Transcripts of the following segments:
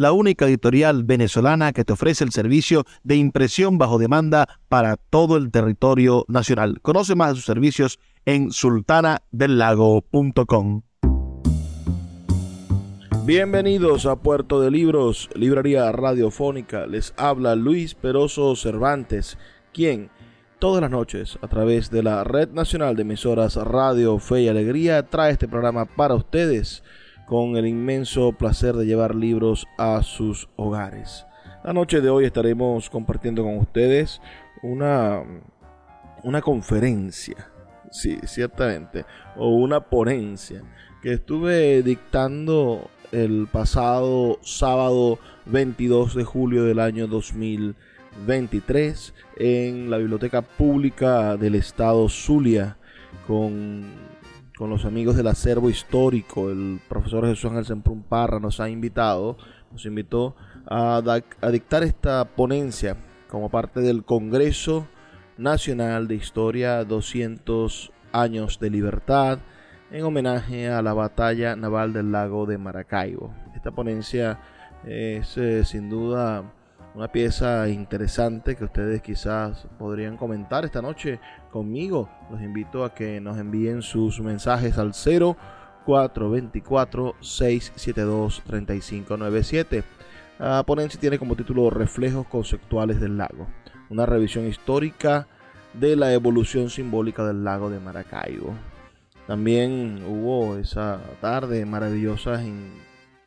la única editorial venezolana que te ofrece el servicio de impresión bajo demanda para todo el territorio nacional. Conoce más de sus servicios en sultanadelago.com. Bienvenidos a Puerto de Libros, librería radiofónica. Les habla Luis Peroso Cervantes, quien todas las noches a través de la Red Nacional de Emisoras Radio Fe y Alegría trae este programa para ustedes con el inmenso placer de llevar libros a sus hogares. La noche de hoy estaremos compartiendo con ustedes una, una conferencia, sí, ciertamente, o una ponencia que estuve dictando el pasado sábado 22 de julio del año 2023 en la Biblioteca Pública del Estado Zulia con con los amigos del acervo histórico. El profesor Jesús Ángel Semprún Parra nos ha invitado, nos invitó a, dictar esta ponencia como parte del Congreso Nacional de Historia 200 años de libertad en homenaje a la batalla naval del lago de Maracaibo. Esta ponencia es eh, sin duda una pieza interesante que ustedes quizás podrían comentar esta noche conmigo. Los invito a que nos envíen sus mensajes al 0424 672 3597. La ponencia tiene como título Reflejos conceptuales del lago, una revisión histórica de la evolución simbólica del lago de Maracaibo. También hubo esa tarde maravillosas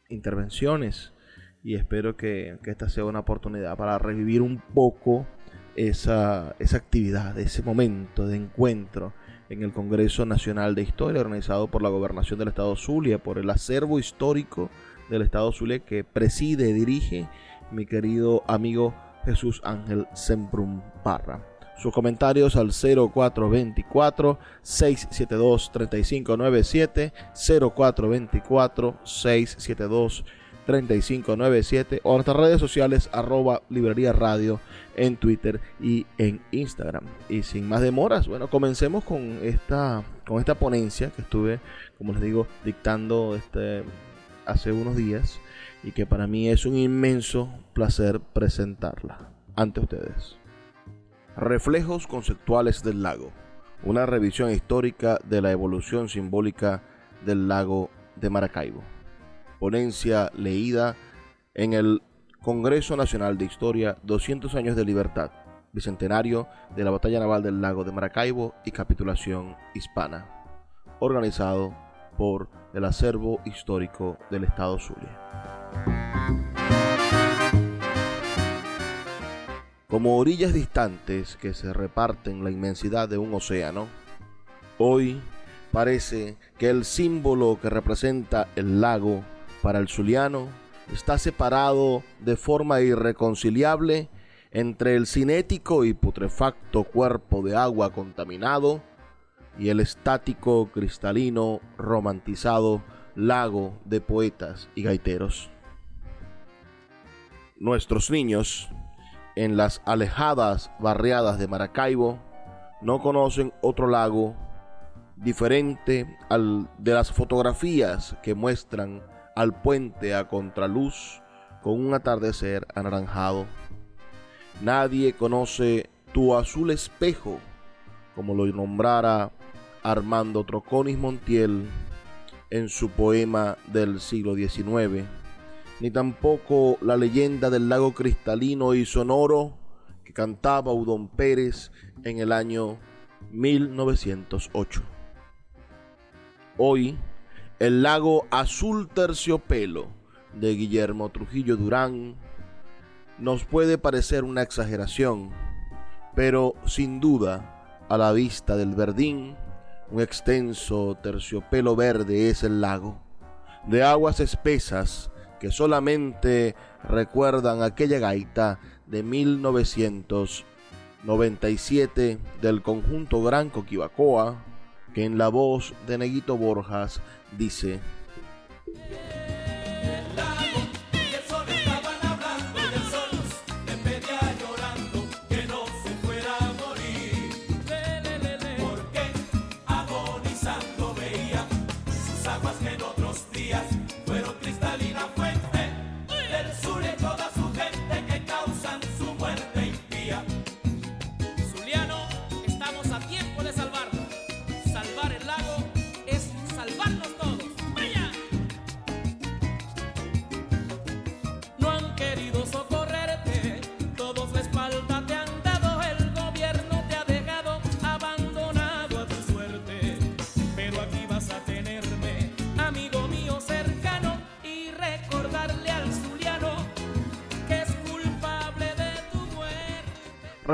intervenciones y espero que, esta sea una oportunidad para revivir un poco esa, esa actividad, ese momento de encuentro en el Congreso Nacional de Historia organizado por la Gobernación del Estado Zulia, por el acervo histórico del Estado Zulia que preside dirige mi querido amigo Jesús Ángel Semprum Parra. Sus comentarios al 0424 672 3597 0424 672 3597 o nuestras redes sociales arroba librería radio en Twitter y en Instagram. Y sin más demoras, bueno, comencemos con esta, con esta ponencia que estuve, como les digo, dictando este, hace unos días y que para mí es un inmenso placer presentarla ante ustedes. Reflejos conceptuales del lago. Una revisión histórica de la evolución simbólica del lago de Maracaibo ponencia leída en el Congreso Nacional de Historia 200 años de libertad, bicentenario de la batalla naval del lago de Maracaibo y capitulación hispana, organizado por el acervo histórico del Estado Zulia. Como orillas distantes que se reparten la inmensidad de un océano, hoy parece que el símbolo que representa el lago para el zuliano está separado de forma irreconciliable entre el cinético y putrefacto cuerpo de agua contaminado y el estático, cristalino, romantizado lago de poetas y gaiteros. Nuestros niños, en las alejadas barriadas de Maracaibo, no conocen otro lago diferente al de las fotografías que muestran al puente a contraluz con un atardecer anaranjado. Nadie conoce tu azul espejo, como lo nombrara Armando Troconis Montiel en su poema del siglo XIX, ni tampoco la leyenda del lago cristalino y sonoro que cantaba Udón Pérez en el año 1908. Hoy, el lago azul terciopelo de Guillermo Trujillo Durán nos puede parecer una exageración, pero sin duda, a la vista del verdín, un extenso terciopelo verde es el lago, de aguas espesas que solamente recuerdan aquella gaita de 1997 del conjunto Gran Coquibacoa, que en la voz de Neguito Borjas dice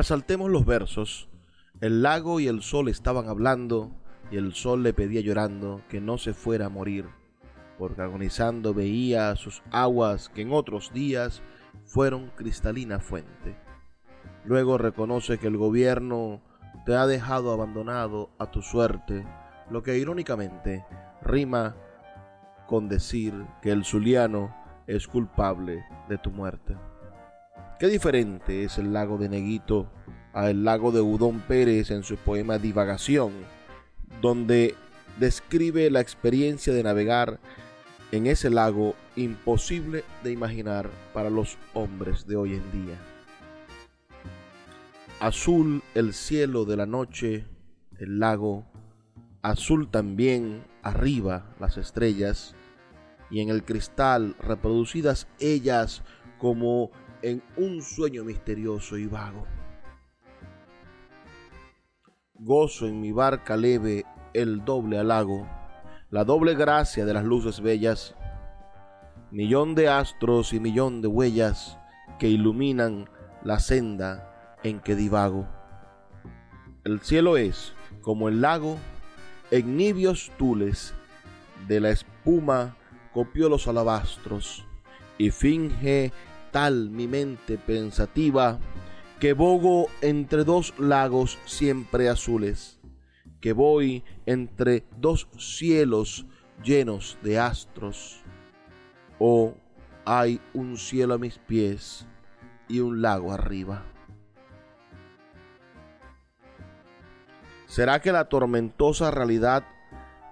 Resaltemos los versos. El lago y el sol estaban hablando, y el sol le pedía llorando que no se fuera a morir, porque agonizando veía sus aguas que en otros días fueron cristalina fuente. Luego reconoce que el gobierno te ha dejado abandonado a tu suerte, lo que irónicamente rima con decir que el zuliano es culpable de tu muerte. Qué diferente es el lago de Neguito a el lago de Udón Pérez en su poema Divagación, donde describe la experiencia de navegar en ese lago imposible de imaginar para los hombres de hoy en día. Azul el cielo de la noche, el lago, azul también arriba las estrellas, y en el cristal reproducidas ellas como en un sueño misterioso y vago. Gozo en mi barca leve el doble halago, la doble gracia de las luces bellas, millón de astros y millón de huellas que iluminan la senda en que divago. El cielo es como el lago en nibios tules de la espuma copió los alabastros y finge tal mi mente pensativa, que bogo entre dos lagos siempre azules, que voy entre dos cielos llenos de astros, o hay un cielo a mis pies y un lago arriba. ¿Será que la tormentosa realidad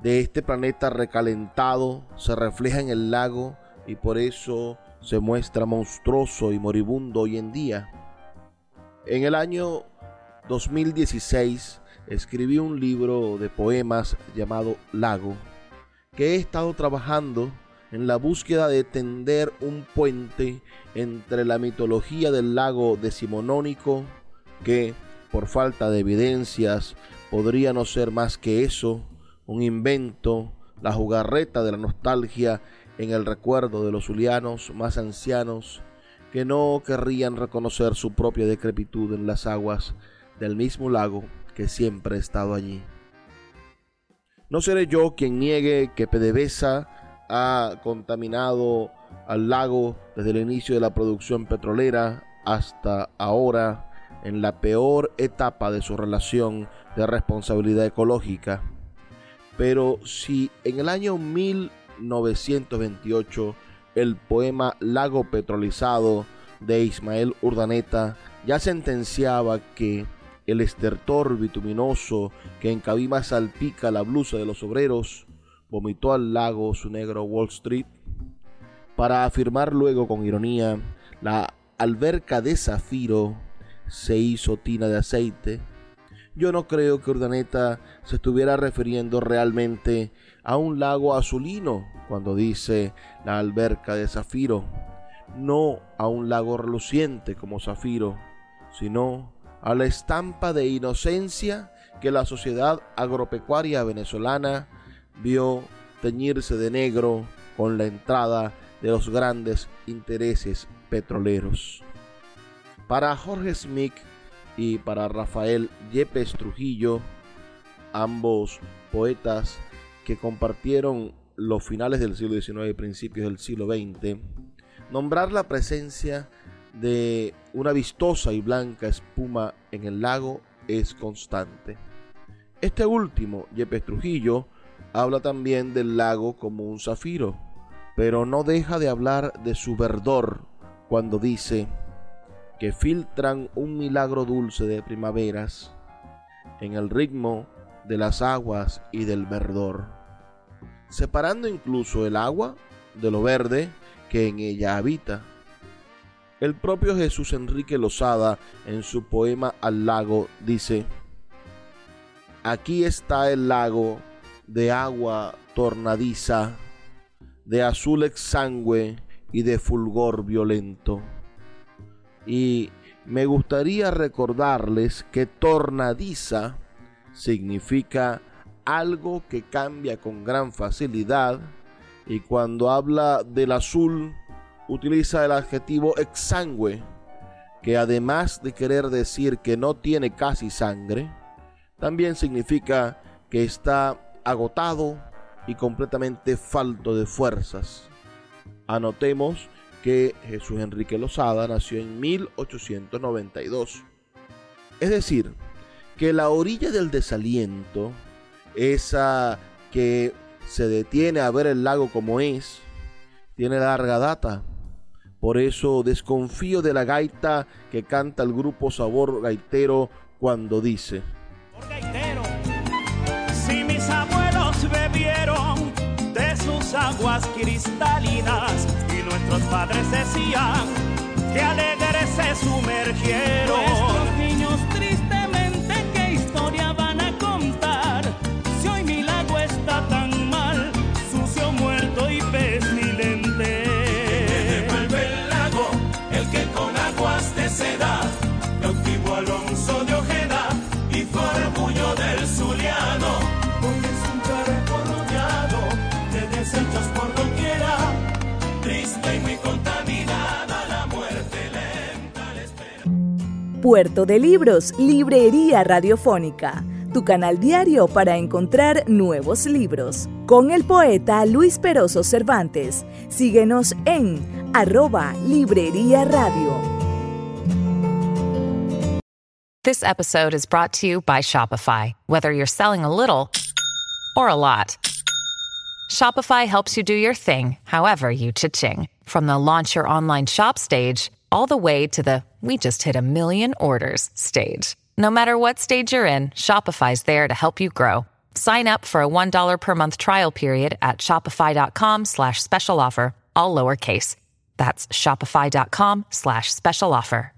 de este planeta recalentado se refleja en el lago y por eso se muestra monstruoso y moribundo hoy en día. En el año 2016 escribí un libro de poemas llamado Lago, que he estado trabajando en la búsqueda de tender un puente entre la mitología del lago decimonónico, que por falta de evidencias podría no ser más que eso, un invento, la jugarreta de la nostalgia en el recuerdo de los zulianos más ancianos que no querrían reconocer su propia decrepitud en las aguas del mismo lago que siempre ha estado allí. No seré yo quien niegue que PDVSA ha contaminado al lago desde el inicio de la producción petrolera hasta ahora en la peor etapa de su relación de responsabilidad ecológica. Pero si en el año 1000 1928 el poema Lago Petrolizado de Ismael Urdaneta ya sentenciaba que el estertor bituminoso que en Cabima salpica la blusa de los obreros vomitó al lago su negro Wall Street. Para afirmar luego con ironía la alberca de zafiro se hizo tina de aceite. Yo no creo que Urdaneta se estuviera refiriendo realmente a un lago azulino cuando dice la alberca de zafiro, no a un lago reluciente como zafiro, sino a la estampa de inocencia que la sociedad agropecuaria venezolana vio teñirse de negro con la entrada de los grandes intereses petroleros. Para Jorge Smith y para Rafael Yepes Trujillo, ambos poetas que compartieron los finales del siglo XIX y principios del siglo XX, nombrar la presencia de una vistosa y blanca espuma en el lago es constante. Este último, Yepes Trujillo, habla también del lago como un zafiro, pero no deja de hablar de su verdor cuando dice que filtran un milagro dulce de primaveras en el ritmo de las aguas y del verdor, separando incluso el agua de lo verde que en ella habita. El propio Jesús Enrique Lozada en su poema Al lago dice, Aquí está el lago de agua tornadiza, de azul exangüe y de fulgor violento. Y me gustaría recordarles que tornadiza significa algo que cambia con gran facilidad y cuando habla del azul utiliza el adjetivo exangüe, que además de querer decir que no tiene casi sangre, también significa que está agotado y completamente falto de fuerzas. Anotemos que Jesús Enrique Lozada nació en 1892. Es decir, que la orilla del desaliento, esa que se detiene a ver el lago como es, tiene larga data. Por eso desconfío de la gaita que canta el grupo Sabor Gaitero cuando dice, si mis abuelos bebieron de sus aguas cristalinas y nuestros padres decían que alegres se sumergieron. Puerto de Libros, Librería Radiofónica, tu canal diario para encontrar nuevos libros. Con el poeta Luis Peroso Cervantes. Síguenos en arroba Librería Radio. This episode is brought to you by Shopify. Whether you're selling a little or a lot, Shopify helps you do your thing, however you cha-ching. From the launch your online shop stage, all the way to the we just hit a million orders stage. No matter what stage you're in, Shopify's there to help you grow. Sign up for a $1 per month trial period at shopify.com slash special offer, all lowercase. That's shopify.com slash special offer.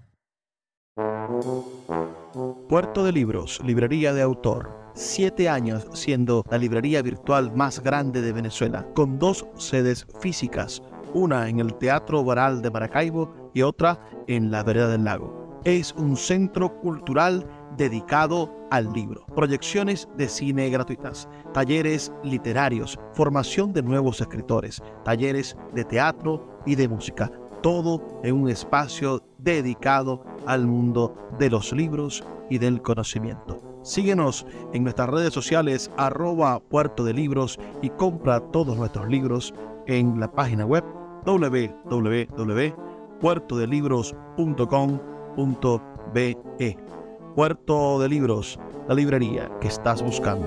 Puerto de Libros, librería de autor. Siete años siendo la librería virtual más grande de Venezuela, con dos sedes físicas, una en el Teatro Baral de Maracaibo y otra en la Vereda del Lago. Es un centro cultural dedicado al libro, proyecciones de cine gratuitas, talleres literarios, formación de nuevos escritores, talleres de teatro y de música, todo en un espacio dedicado al mundo de los libros y del conocimiento. Síguenos en nuestras redes sociales arroba puerto de libros y compra todos nuestros libros en la página web www.puertodelibros.com.be Puerto de Libros, la librería que estás buscando.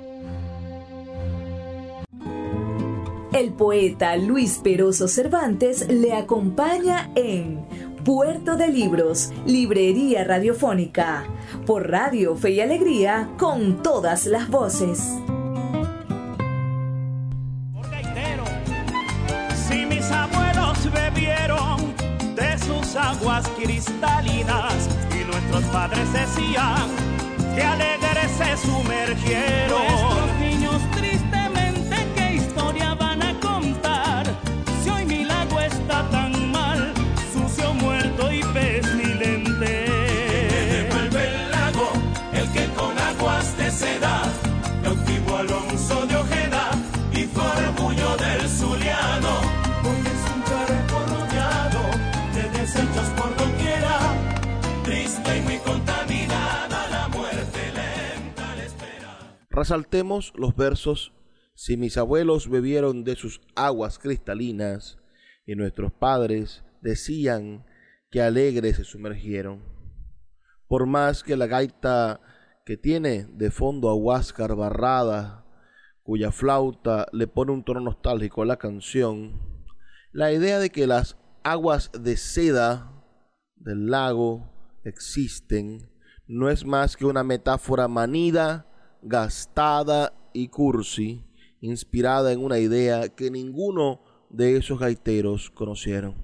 El poeta Luis Peroso Cervantes le acompaña en Puerto de Libros, Librería Radiofónica, por Radio Fe y Alegría, con todas las voces. Si mis abuelos bebieron de sus aguas cristalinas y nuestros padres decían que alegres se sumergieron. Resaltemos los versos Si mis abuelos bebieron de sus aguas cristalinas y nuestros padres decían que alegres se sumergieron. Por más que la gaita que tiene de fondo a Huáscar Barrada, cuya flauta le pone un tono nostálgico a la canción, la idea de que las aguas de seda del lago existen no es más que una metáfora manida, gastada y cursi, inspirada en una idea que ninguno de esos gaiteros conocieron.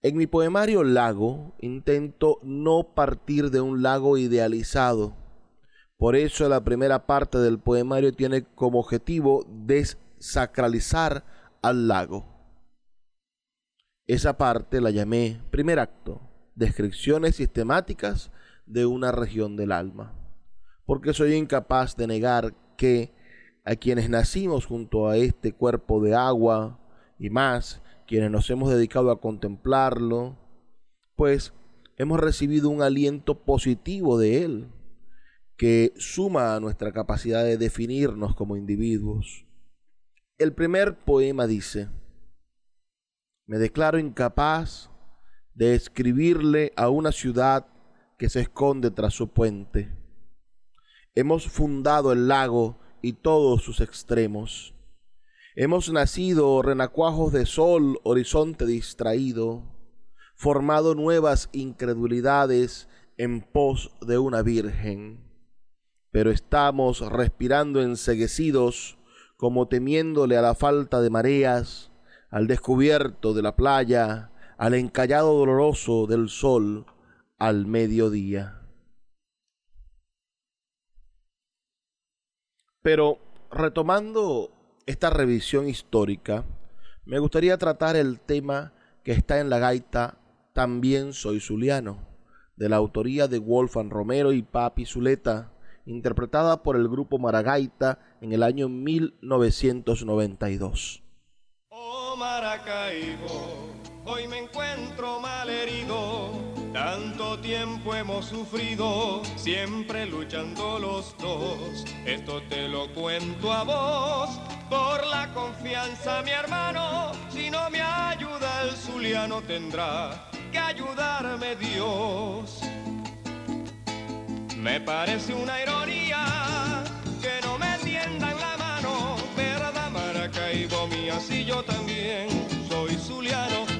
En mi poemario Lago intento no partir de un lago idealizado. Por eso la primera parte del poemario tiene como objetivo desacralizar al lago. Esa parte la llamé primer acto, descripciones sistemáticas de una región del alma, porque soy incapaz de negar que a quienes nacimos junto a este cuerpo de agua y más, quienes nos hemos dedicado a contemplarlo, pues hemos recibido un aliento positivo de él, que suma a nuestra capacidad de definirnos como individuos. El primer poema dice, me declaro incapaz de escribirle a una ciudad que se esconde tras su puente. Hemos fundado el lago y todos sus extremos. Hemos nacido renacuajos de sol, horizonte distraído, formado nuevas incredulidades en pos de una virgen. Pero estamos respirando enseguecidos, como temiéndole a la falta de mareas, al descubierto de la playa, al encallado doloroso del sol al mediodía. Pero retomando esta revisión histórica, me gustaría tratar el tema que está en la gaita También soy zuliano, de la autoría de Wolfgang Romero y Papi Zuleta, interpretada por el grupo Maragaita en el año 1992. Oh Maracaibo, hoy me encuentro mal herido. Tanto tiempo hemos sufrido, siempre luchando los dos. Esto te lo cuento a vos, por la confianza, mi hermano. Si no me ayuda el zuliano, tendrá que ayudarme Dios. Me parece una ironía que no me tiendan la mano, ¿verdad, Maracaibo mía? Si yo también soy zuliano.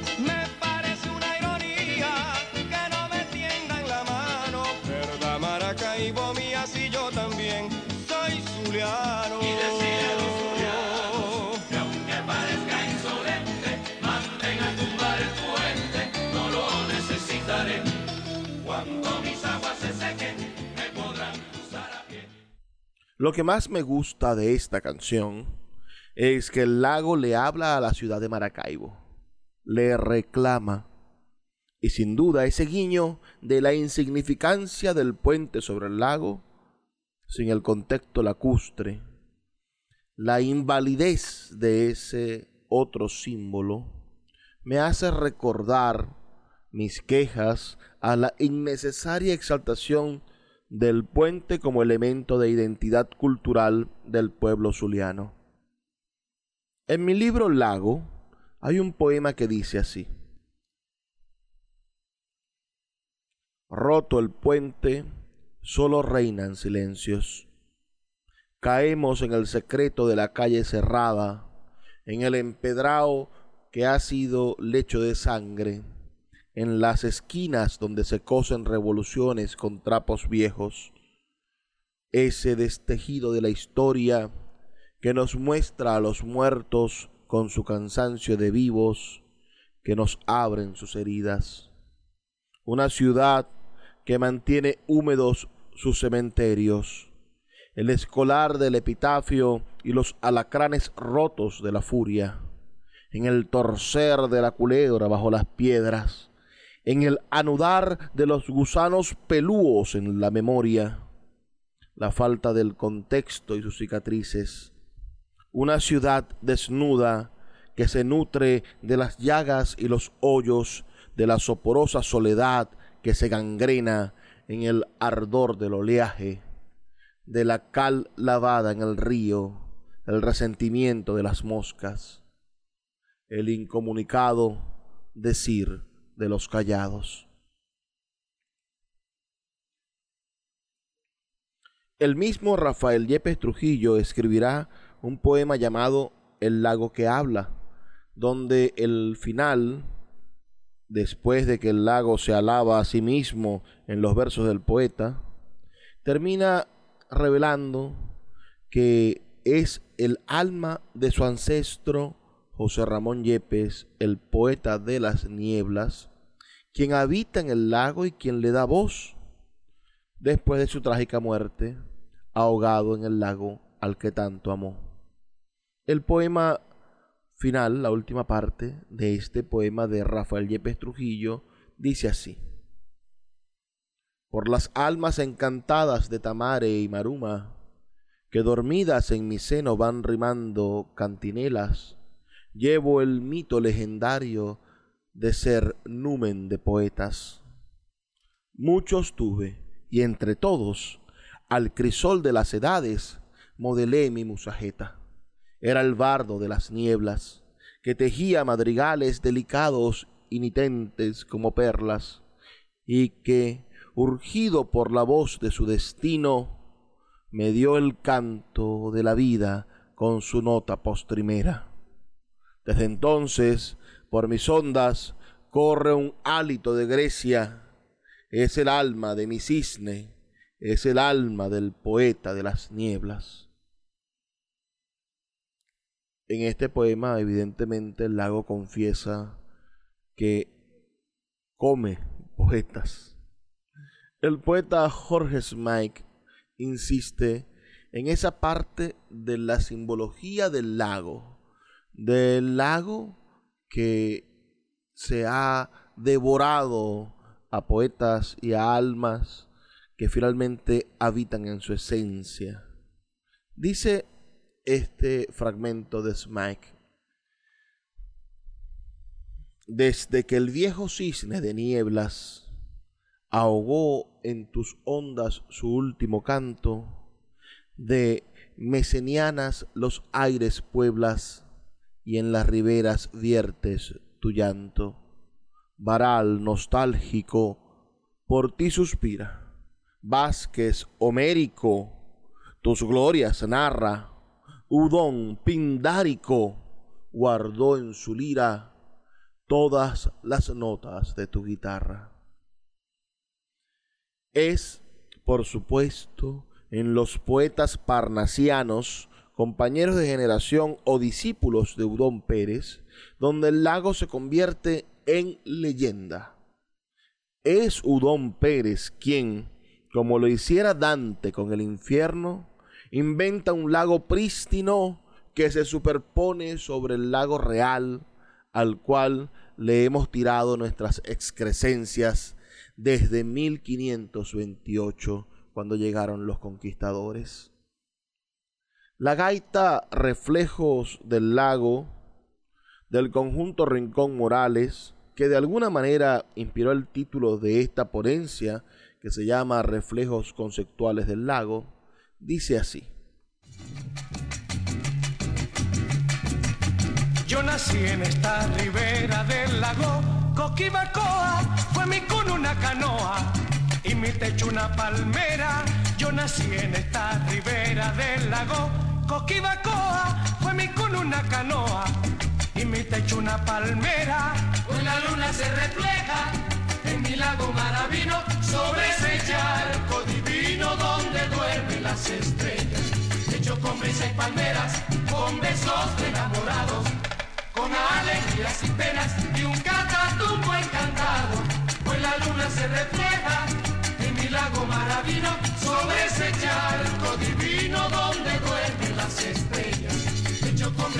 Lo que más me gusta de esta canción es que el lago le habla a la ciudad de Maracaibo, le reclama, y sin duda ese guiño de la insignificancia del puente sobre el lago, sin el contexto lacustre, la invalidez de ese otro símbolo, me hace recordar mis quejas a la innecesaria exaltación del puente como elemento de identidad cultural del pueblo zuliano. En mi libro Lago hay un poema que dice así. Roto el puente, solo reinan silencios. Caemos en el secreto de la calle cerrada, en el empedrado que ha sido lecho de sangre, en las esquinas donde se cosen revoluciones con trapos viejos, ese destejido de la historia que nos muestra a los muertos con su cansancio de vivos, que nos abren sus heridas. Una ciudad que mantiene húmedos sus cementerios, el escolar del epitafio y los alacranes rotos de la furia, en el torcer de la culebra bajo las piedras, en el anudar de los gusanos pelúos en la memoria, la falta del contexto y sus cicatrices, una ciudad desnuda que se nutre de las llagas y los hoyos de la soporosa soledad que se gangrena en el ardor del oleaje, de la cal lavada en el río, el resentimiento de las moscas, el incomunicado decir de los callados. El mismo Rafael Yepes Trujillo escribirá un poema llamado El lago que habla, donde el final después de que el lago se alaba a sí mismo en los versos del poeta, termina revelando que es el alma de su ancestro José Ramón Yepes, el poeta de las nieblas, quien habita en el lago y quien le da voz después de su trágica muerte, ahogado en el lago al que tanto amó. El poema final, la última parte de este poema de Rafael Yepes Trujillo, dice así. Por las almas encantadas de Tamare y Maruma, que dormidas en mi seno van rimando cantinelas, llevo el mito legendario de ser numen de poetas. Muchos tuve, y entre todos, al crisol de las edades, modelé mi musajeta era el bardo de las nieblas, que tejía madrigales delicados y nitentes como perlas, y que, urgido por la voz de su destino, me dio el canto de la vida con su nota postrimera. Desde entonces, por mis ondas, corre un hálito de Grecia, es el alma de mi cisne, es el alma del poeta de las nieblas. En este poema, evidentemente, el lago confiesa que come poetas. El poeta Jorge Smike insiste en esa parte de la simbología del lago, del lago que se ha devorado a poetas y a almas que finalmente habitan en su esencia. Dice este fragmento de Smike. Desde que el viejo cisne de nieblas ahogó en tus ondas su último canto, de mesenianas los aires pueblas y en las riberas viertes tu llanto. Varal nostálgico por ti suspira. Vázquez homérico tus glorias narra Udón Pindárico guardó en su lira todas las notas de tu guitarra. Es, por supuesto, en los poetas parnasianos, compañeros de generación o discípulos de Udón Pérez, donde el lago se convierte en leyenda. Es Udón Pérez quien, como lo hiciera Dante con el infierno, inventa un lago prístino que se superpone sobre el lago real al cual le hemos tirado nuestras excrescencias desde 1528 cuando llegaron los conquistadores. La gaita Reflejos del Lago del conjunto Rincón Morales, que de alguna manera inspiró el título de esta ponencia que se llama Reflejos Conceptuales del Lago, dice así. Yo nací en esta ribera del lago Coquibacoa, fue mi cuna una canoa y mi techo una palmera. Yo nací en esta ribera del lago Coquibacoa, fue mi cuna una canoa y mi techo una palmera. Pues la luna se refleja en mi lago maravino sobre ese charco divino donde duermen las estrellas. Hecho con brisa y palmeras, con besos de enamorados, con alegrías y penas y un catatumbo encantado. Pues la luna se refleja en mi lago maravino sobre ese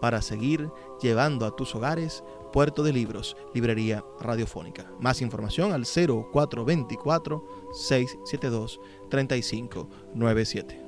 para seguir llevando a tus hogares Puerto de Libros, Librería Radiofónica. Más información al 0424-672-3597.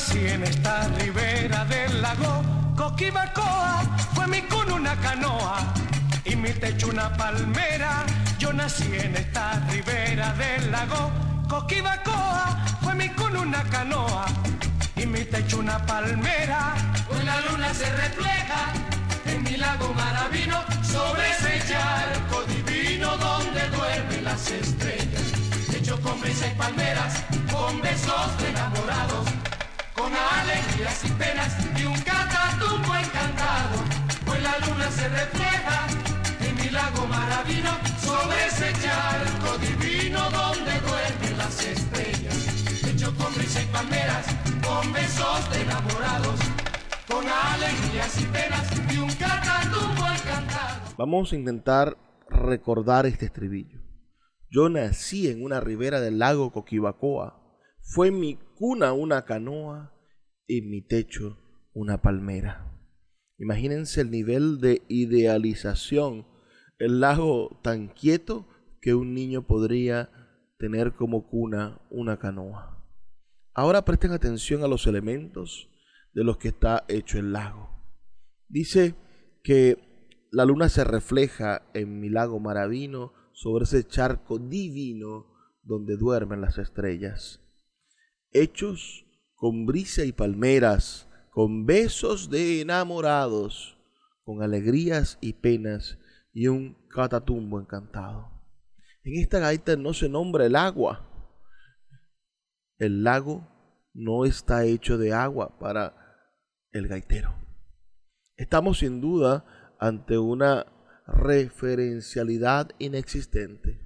Nací en esta ribera del lago Coquibacoa, fue mi cuna una canoa y mi techo una palmera. Yo nací en esta ribera del lago Coquibacoa, fue mi cuna una canoa y mi techo una palmera. Pues la luna se refleja en mi lago maravino sobre ese charco divino donde duermen las estrellas. Hecho con brisa y palmeras, con besos de enamorados, alegrías y penas y un catatumbo encantado. Pues la luna se refleja en mi lago maravino sobre ese charco divino donde duermen las estrellas. Hecho con brisa y palmeras, con besos de enamorados, con alegrías y penas y un catatumbo encantado. Vamos a intentar recordar este estribillo. Yo nací en una ribera del lago Coquibacoa. Fue mi cuna una canoa y mi techo una palmera. Imagínense el nivel de idealización. El lago tan quieto que un niño podría tener como cuna una canoa. Ahora presten atención a los elementos de los que está hecho el lago. Dice que la luna se refleja en mi lago maravino sobre ese charco divino donde duermen las estrellas. Hechos con brisa y palmeras, con besos de enamorados, con alegrías y penas y un catatumbo encantado. En esta gaita no se nombra el agua. El lago no está hecho de agua para el gaitero. Estamos sin duda ante una referencialidad inexistente.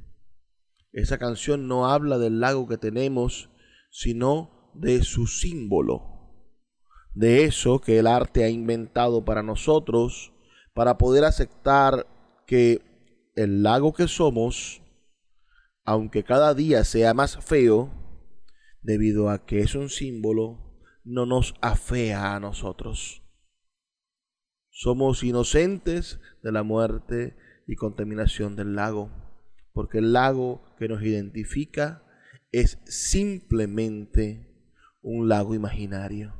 Esa canción no habla del lago que tenemos, sino de su símbolo, de eso que el arte ha inventado para nosotros, para poder aceptar que el lago que somos, aunque cada día sea más feo, debido a que es un símbolo, no nos afea a nosotros. Somos inocentes de la muerte y contaminación del lago, porque el lago que nos identifica es simplemente un lago imaginario.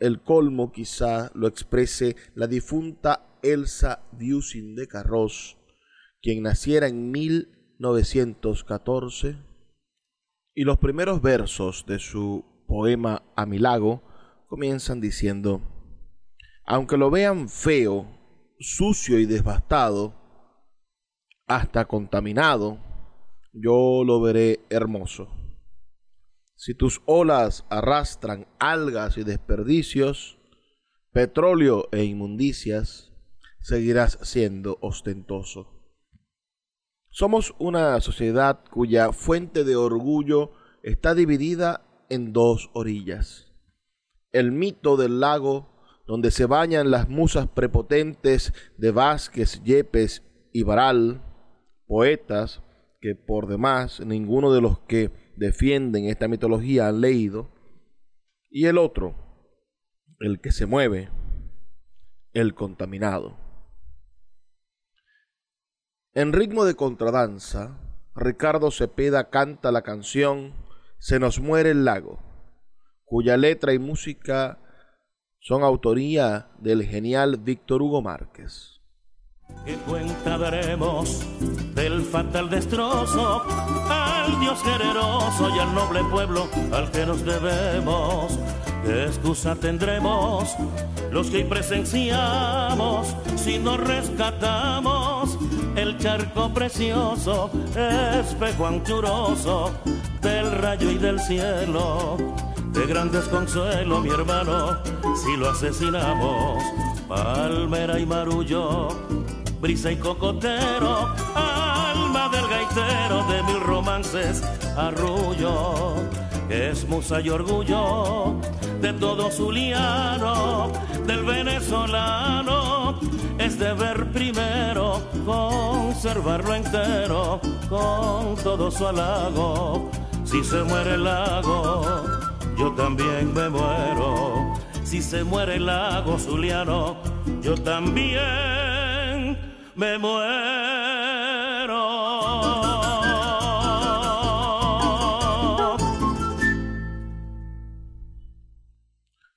El colmo quizá lo exprese la difunta Elsa Diusin de Carros, quien naciera en 1914, y los primeros versos de su poema A mi lago comienzan diciendo, aunque lo vean feo, sucio y devastado, hasta contaminado, yo lo veré hermoso. Si tus olas arrastran algas y desperdicios, petróleo e inmundicias, seguirás siendo ostentoso. Somos una sociedad cuya fuente de orgullo está dividida en dos orillas. El mito del lago donde se bañan las musas prepotentes de Vázquez, Yepes y Baral, poetas que por demás ninguno de los que defienden esta mitología han leído, y el otro, el que se mueve, el contaminado. En ritmo de contradanza, Ricardo Cepeda canta la canción Se nos muere el lago, cuya letra y música son autoría del genial Víctor Hugo Márquez. ¿Qué cuenta daremos del fatal destrozo al Dios generoso y al noble pueblo al que nos debemos? ¿Qué excusa tendremos los que presenciamos si no rescatamos el charco precioso, espejo anchuroso del rayo y del cielo? de gran desconsuelo, mi hermano, si lo asesinamos. Palmera y marullo, brisa y cocotero, alma del gaitero de mil romances, arrullo, es musa y orgullo de todo zuliano, del venezolano, es deber primero conservarlo entero con todo su halago. Si se muere el lago, yo también me muero. Si se muere el lago Zuliano, yo también me muero.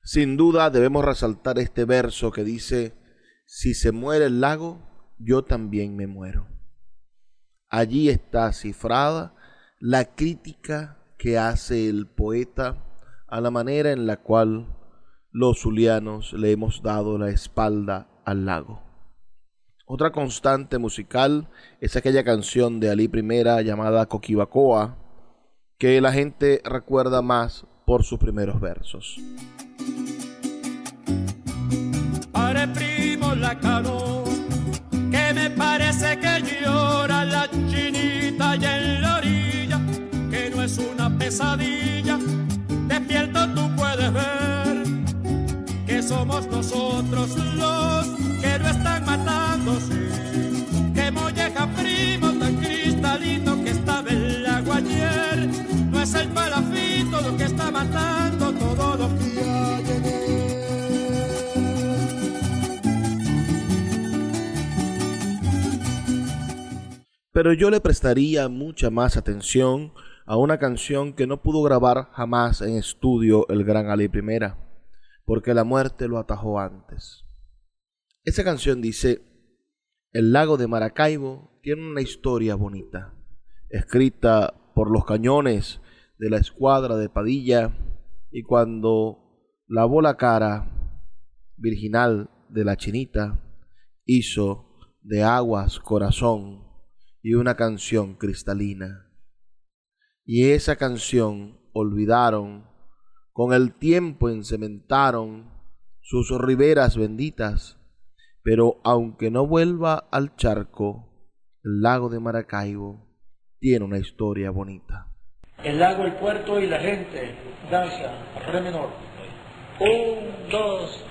Sin duda debemos resaltar este verso que dice, si se muere el lago, yo también me muero. Allí está cifrada la crítica que hace el poeta a la manera en la cual los zulianos le hemos dado la espalda al lago. Otra constante musical es aquella canción de Ali I llamada Coquibacoa, que la gente recuerda más por sus primeros versos. Pare primo la cano, que me parece que llora la chinita y en la orilla, que no es una pesadilla despierto tú puedes ver somos nosotros los que lo están matando. Que molleja primo tan cristalino que está del agua ayer, no es el palafito lo que está matando todo lo que hay en él. Pero yo le prestaría mucha más atención a una canción que no pudo grabar jamás en estudio el gran Ali I, porque la muerte lo atajó antes. Esa canción dice, El lago de Maracaibo tiene una historia bonita, escrita por los cañones de la escuadra de Padilla, y cuando lavó la cara virginal de la chinita, hizo de aguas corazón y una canción cristalina y esa canción olvidaron, con el tiempo encementaron sus riberas benditas, pero aunque no vuelva al charco, el lago de Maracaibo tiene una historia bonita. El lago, el puerto y la gente, danza, re menor. Un, dos.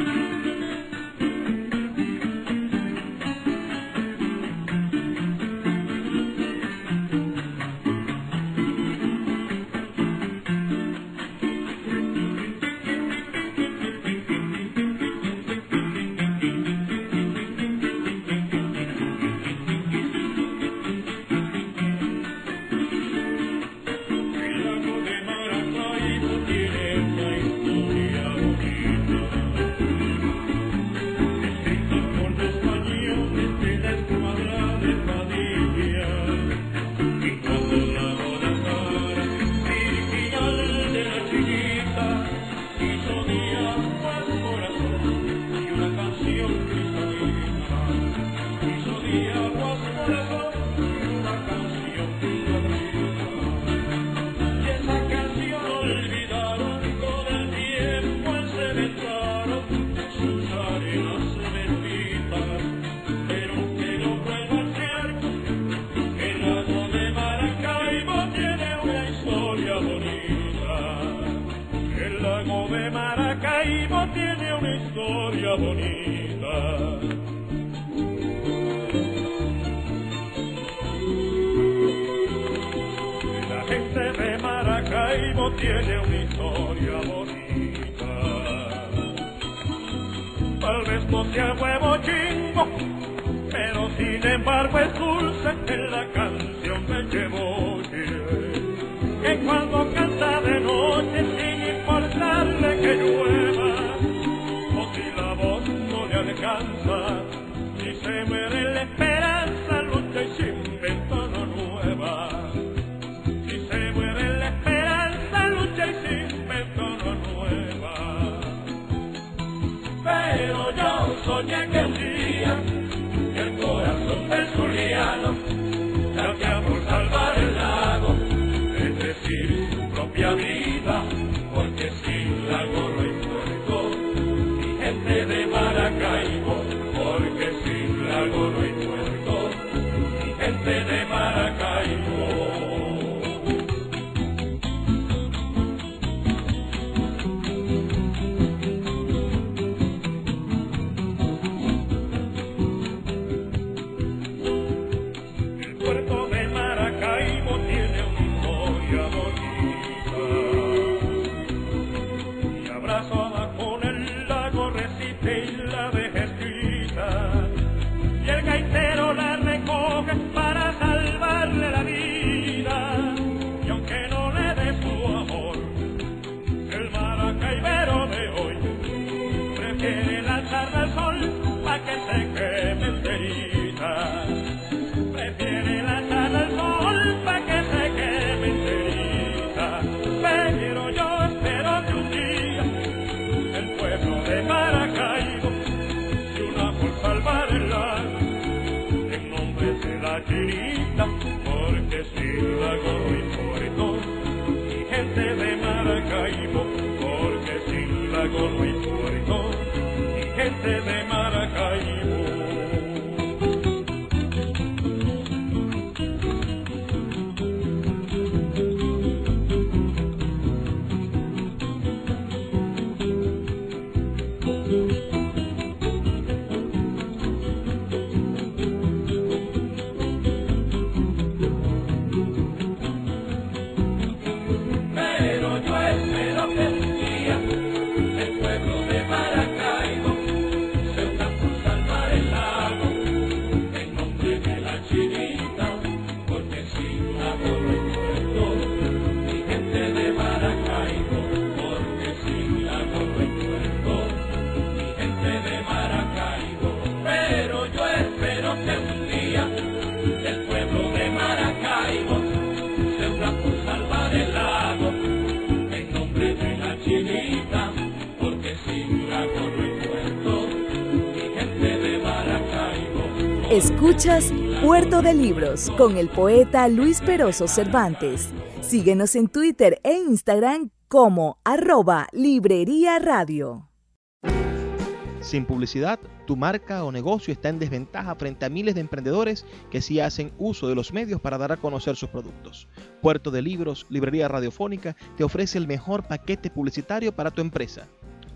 Puerto de Libros con el poeta Luis Peroso Cervantes. Síguenos en Twitter e Instagram como arroba Librería Radio. Sin publicidad, tu marca o negocio está en desventaja frente a miles de emprendedores que sí hacen uso de los medios para dar a conocer sus productos. Puerto de Libros, Librería Radiofónica, te ofrece el mejor paquete publicitario para tu empresa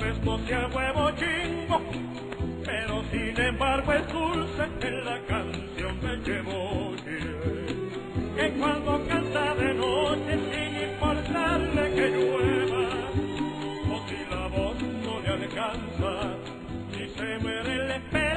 Vez no sea huevo chingo, pero sin embargo es dulce en la canción me llevo Que cuando canta de noche sin importarle que llueva, o si la voz no le alcanza, si se muere la esperanza,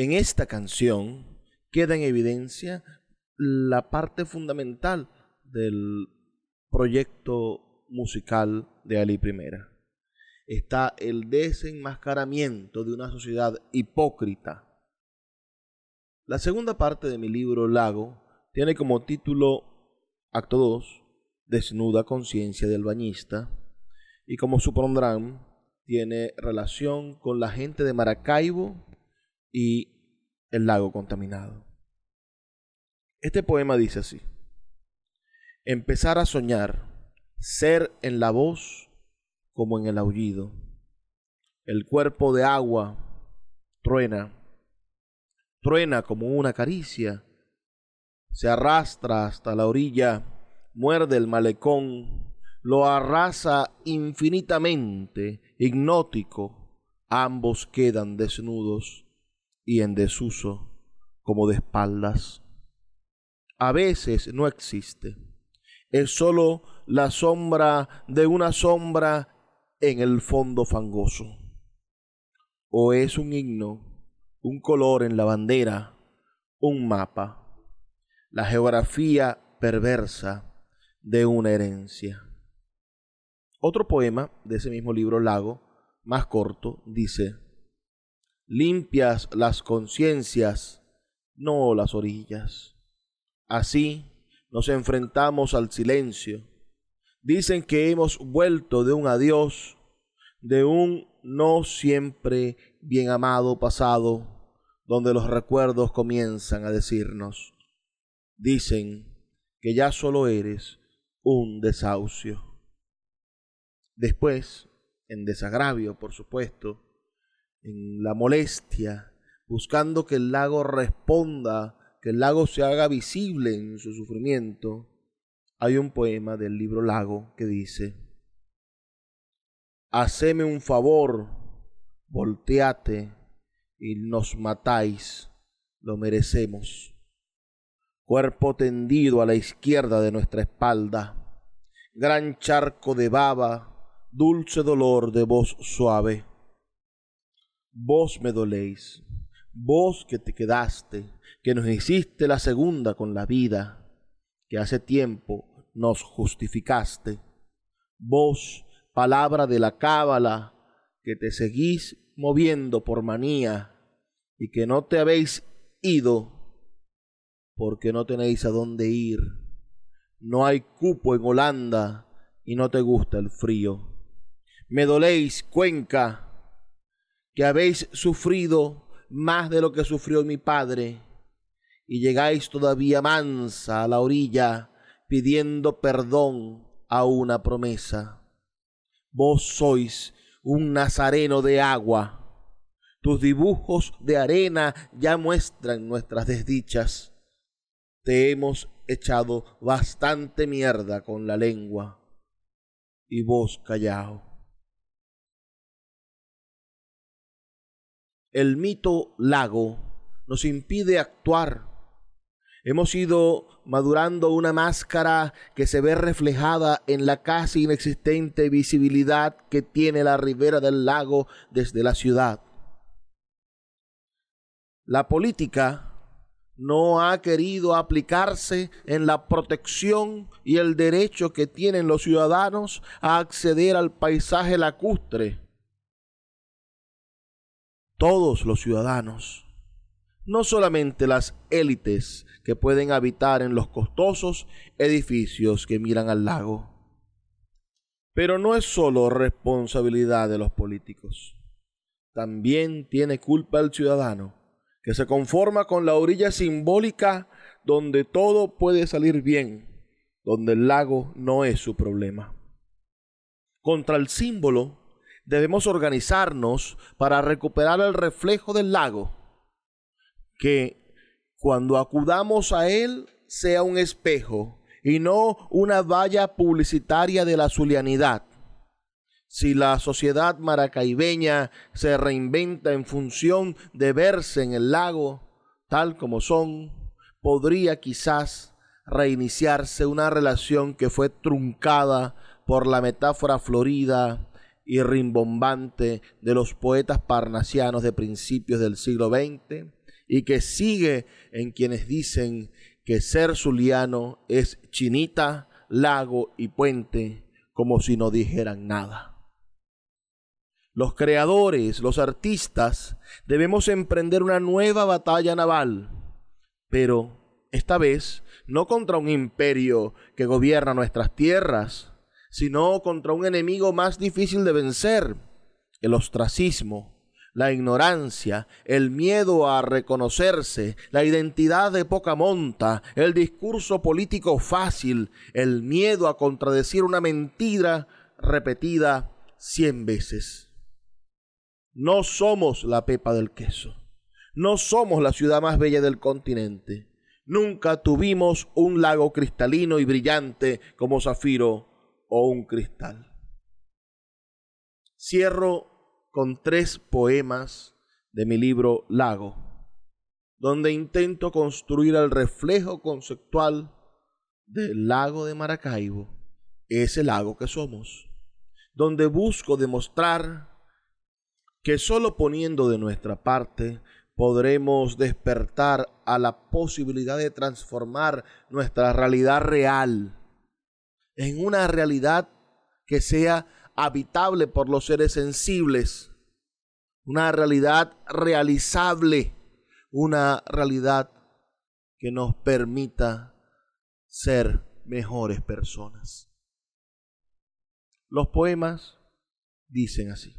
En esta canción queda en evidencia la parte fundamental del proyecto musical de Ali Primera. Está el desenmascaramiento de una sociedad hipócrita. La segunda parte de mi libro Lago tiene como título Acto 2, Desnuda conciencia del bañista, y como supondrán, tiene relación con la gente de Maracaibo y el lago contaminado. Este poema dice así. Empezar a soñar, ser en la voz como en el aullido. El cuerpo de agua truena, truena como una caricia, se arrastra hasta la orilla, muerde el malecón, lo arrasa infinitamente, hipnótico, ambos quedan desnudos y en desuso como de espaldas. A veces no existe, es sólo la sombra de una sombra en el fondo fangoso. O es un himno, un color en la bandera, un mapa, la geografía perversa de una herencia. Otro poema de ese mismo libro Lago, más corto, dice, limpias las conciencias, no las orillas. Así nos enfrentamos al silencio. Dicen que hemos vuelto de un adiós, de un no siempre bien amado pasado, donde los recuerdos comienzan a decirnos. Dicen que ya solo eres un desahucio. Después, en desagravio, por supuesto, en la molestia, buscando que el lago responda, que el lago se haga visible en su sufrimiento, hay un poema del libro Lago que dice, Haceme un favor, volteate y nos matáis, lo merecemos. Cuerpo tendido a la izquierda de nuestra espalda, gran charco de baba, dulce dolor de voz suave. Vos me doléis, vos que te quedaste, que nos hiciste la segunda con la vida, que hace tiempo nos justificaste. Vos, palabra de la cábala, que te seguís moviendo por manía y que no te habéis ido porque no tenéis a dónde ir. No hay cupo en Holanda y no te gusta el frío. Me doléis, Cuenca, que habéis sufrido más de lo que sufrió mi padre, y llegáis todavía mansa a la orilla pidiendo perdón a una promesa. Vos sois un nazareno de agua. Tus dibujos de arena ya muestran nuestras desdichas. Te hemos echado bastante mierda con la lengua. Y vos callao. El mito lago nos impide actuar. Hemos ido madurando una máscara que se ve reflejada en la casi inexistente visibilidad que tiene la ribera del lago desde la ciudad. La política no ha querido aplicarse en la protección y el derecho que tienen los ciudadanos a acceder al paisaje lacustre. Todos los ciudadanos, no solamente las élites que pueden habitar en los costosos edificios que miran al lago. Pero no es solo responsabilidad de los políticos. También tiene culpa el ciudadano que se conforma con la orilla simbólica donde todo puede salir bien, donde el lago no es su problema. Contra el símbolo debemos organizarnos para recuperar el reflejo del lago, que cuando acudamos a él sea un espejo y no una valla publicitaria de la zulianidad. Si la sociedad maracaibeña se reinventa en función de verse en el lago tal como son, podría quizás reiniciarse una relación que fue truncada por la metáfora florida y rimbombante de los poetas parnasianos de principios del siglo XX y que sigue en quienes dicen que ser zuliano es chinita, lago y puente, como si no dijeran nada. Los creadores, los artistas, debemos emprender una nueva batalla naval, pero esta vez no contra un imperio que gobierna nuestras tierras, sino contra un enemigo más difícil de vencer, el ostracismo, la ignorancia, el miedo a reconocerse, la identidad de poca monta, el discurso político fácil, el miedo a contradecir una mentira repetida cien veces. No somos la pepa del queso. No somos la ciudad más bella del continente. Nunca tuvimos un lago cristalino y brillante como zafiro o un cristal. Cierro con tres poemas de mi libro Lago, donde intento construir el reflejo conceptual del lago de Maracaibo, ese lago que somos, donde busco demostrar que solo poniendo de nuestra parte podremos despertar a la posibilidad de transformar nuestra realidad real en una realidad que sea habitable por los seres sensibles, una realidad realizable, una realidad que nos permita ser mejores personas. Los poemas dicen así.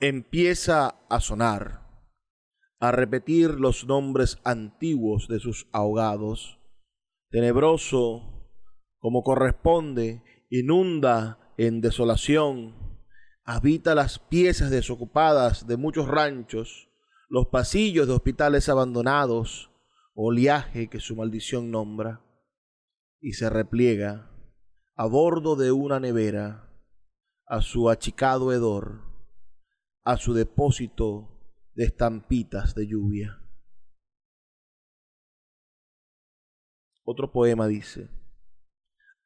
Empieza a sonar, a repetir los nombres antiguos de sus ahogados. Tenebroso, como corresponde, inunda en desolación, habita las piezas desocupadas de muchos ranchos, los pasillos de hospitales abandonados, oleaje que su maldición nombra, y se repliega a bordo de una nevera a su achicado hedor, a su depósito de estampitas de lluvia. Otro poema dice,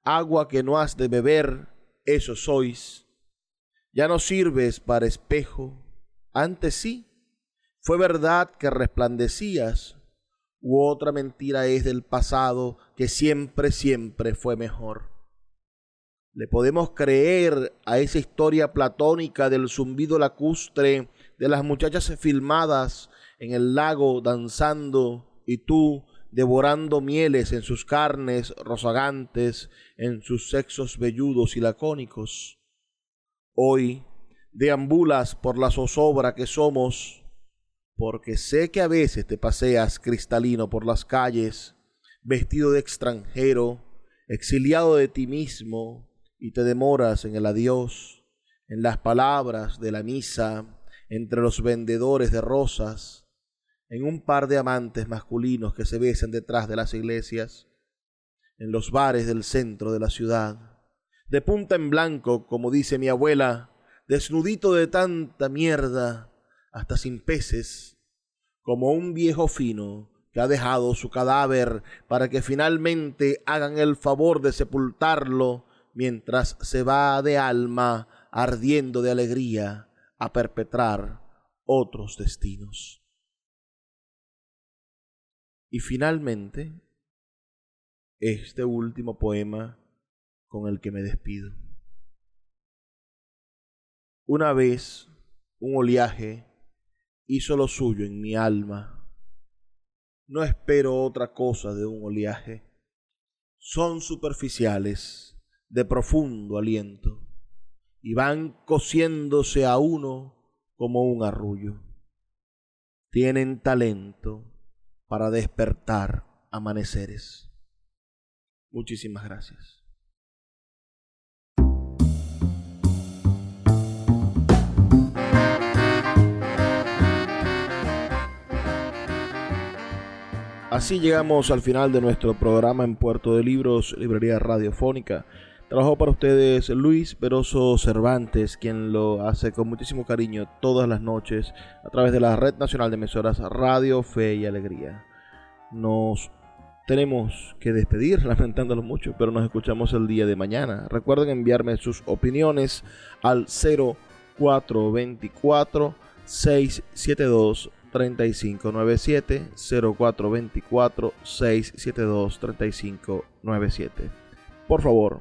Agua que no has de beber, eso sois, ya no sirves para espejo, antes sí, fue verdad que resplandecías, u otra mentira es del pasado que siempre, siempre fue mejor. Le podemos creer a esa historia platónica del zumbido lacustre de las muchachas filmadas en el lago danzando y tú devorando mieles en sus carnes rozagantes, en sus sexos velludos y lacónicos. Hoy deambulas por la zozobra que somos, porque sé que a veces te paseas cristalino por las calles, vestido de extranjero, exiliado de ti mismo, y te demoras en el adiós, en las palabras de la misa, entre los vendedores de rosas, en un par de amantes masculinos que se besan detrás de las iglesias, en los bares del centro de la ciudad, de punta en blanco, como dice mi abuela, desnudito de tanta mierda, hasta sin peces, como un viejo fino que ha dejado su cadáver para que finalmente hagan el favor de sepultarlo mientras se va de alma ardiendo de alegría a perpetrar otros destinos. Y finalmente, este último poema con el que me despido. Una vez un oleaje hizo lo suyo en mi alma. No espero otra cosa de un oleaje. Son superficiales de profundo aliento y van cosiéndose a uno como un arrullo. Tienen talento para despertar amaneceres. Muchísimas gracias. Así llegamos al final de nuestro programa en Puerto de Libros, Librería Radiofónica. Trabajó para ustedes Luis Peroso Cervantes, quien lo hace con muchísimo cariño todas las noches a través de la Red Nacional de Emisoras Radio, Fe y Alegría. Nos tenemos que despedir, lamentándolo mucho, pero nos escuchamos el día de mañana. Recuerden enviarme sus opiniones al 0424 672 3597 0424 672 3597. Por favor,